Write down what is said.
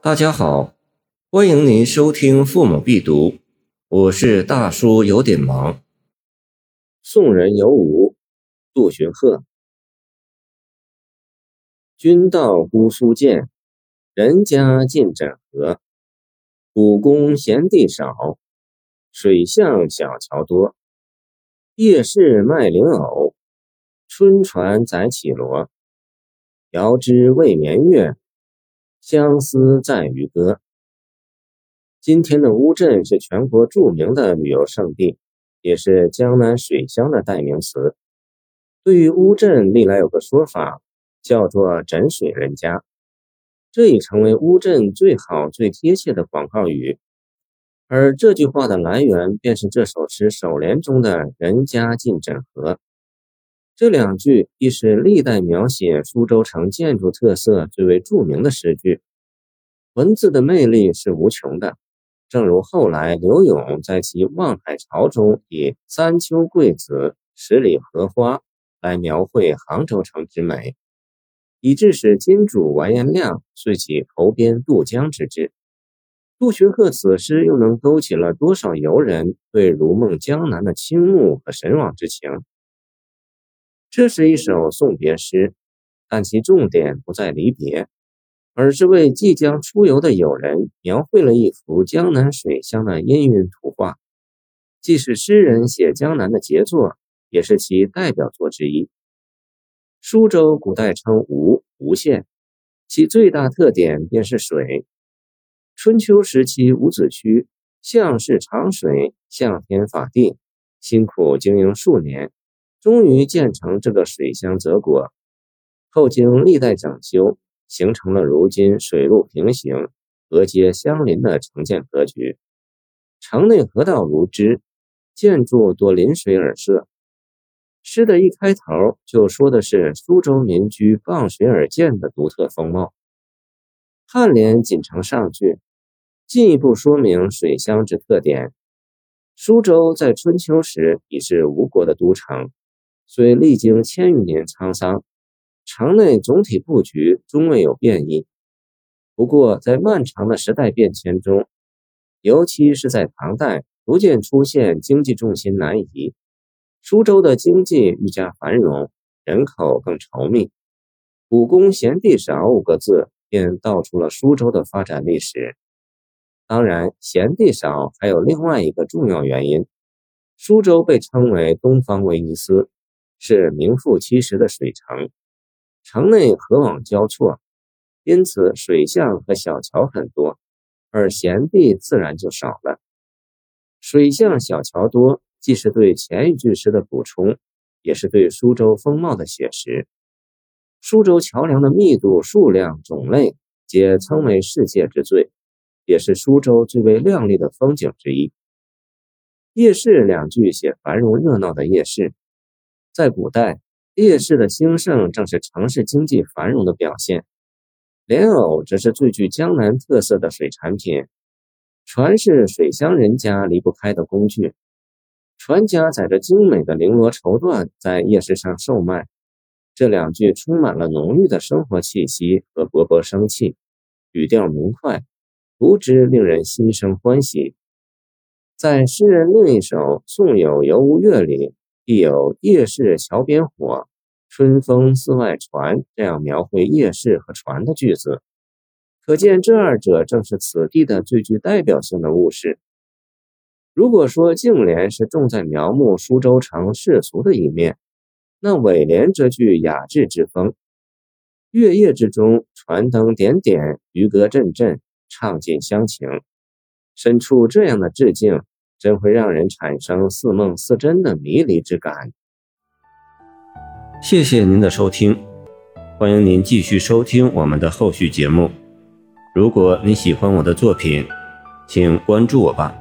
大家好，欢迎您收听《父母必读》，我是大叔，有点忙。宋人有五，杜荀鹤。君道姑苏见，人家尽枕河。古宫闲地少，水巷小桥多。夜市卖莲藕，春船载绮罗。遥知未眠月。相思在渔歌。今天的乌镇是全国著名的旅游胜地，也是江南水乡的代名词。对于乌镇，历来有个说法，叫做“枕水人家”，这已成为乌镇最好、最贴切的广告语。而这句话的来源，便是这首诗首联中的“人家尽枕河”。这两句亦是历代描写苏州城建筑特色最为著名的诗句，文字的魅力是无穷的。正如后来柳永在其《望海潮》中以“三秋桂子，十里荷花”来描绘杭州城之美，以致使金主完颜亮遂起投鞭渡江之志。杜荀鹤此诗又能勾起了多少游人对如梦江南的倾慕和神往之情？这是一首送别诗，但其重点不在离别，而是为即将出游的友人描绘了一幅江南水乡的氤氲图画。既是诗人写江南的杰作，也是其代表作之一。苏州古代称吴吴县，其最大特点便是水。春秋时期，伍子胥向氏长水，向天法地，辛苦经营数年。终于建成这个水乡泽国，后经历代整修，形成了如今水陆平行、河街相邻的城建格局。城内河道如织，建筑多临水而设。诗的一开头就说的是苏州民居傍水而建的独特风貌。颔联紧承上句，进一步说明水乡之特点。苏州在春秋时已是吴国的都城。虽历经千余年沧桑，城内总体布局终未有变异。不过，在漫长的时代变迁中，尤其是在唐代，逐渐出现经济重心南移，苏州的经济愈加繁荣，人口更稠密。“古宫闲地少”五个字便道出了苏州的发展历史。当然，贤地少还有另外一个重要原因：苏州被称为“东方威尼斯”。是名副其实的水城，城内河网交错，因此水巷和小桥很多，而闲地自然就少了。水巷小桥多，既是对前一句诗的补充，也是对苏州风貌的写实。苏州桥梁的密度、数量、种类，皆称为世界之最，也是苏州最为亮丽的风景之一。夜市两句写繁荣热闹的夜市。在古代，夜市的兴盛正是城市经济繁荣的表现。莲藕则是最具江南特色的水产品。船是水乡人家离不开的工具，船家载着精美的绫罗绸缎在夜市上售卖。这两句充满了浓郁的生活气息和勃勃生气，语调明快，读之令人心生欢喜。在诗人另一首《送友游吴越》里。亦有夜市桥边火，春风寺外传这样描绘夜市和船的句子，可见这二者正是此地的最具代表性的物事。如果说颈联是重在描摹苏州城世俗的一面，那尾联则具雅致之风。月夜之中，船灯点点，渔歌阵阵，唱尽乡情。身处这样的致敬。真会让人产生似梦似真的迷离之感。谢谢您的收听，欢迎您继续收听我们的后续节目。如果你喜欢我的作品，请关注我吧。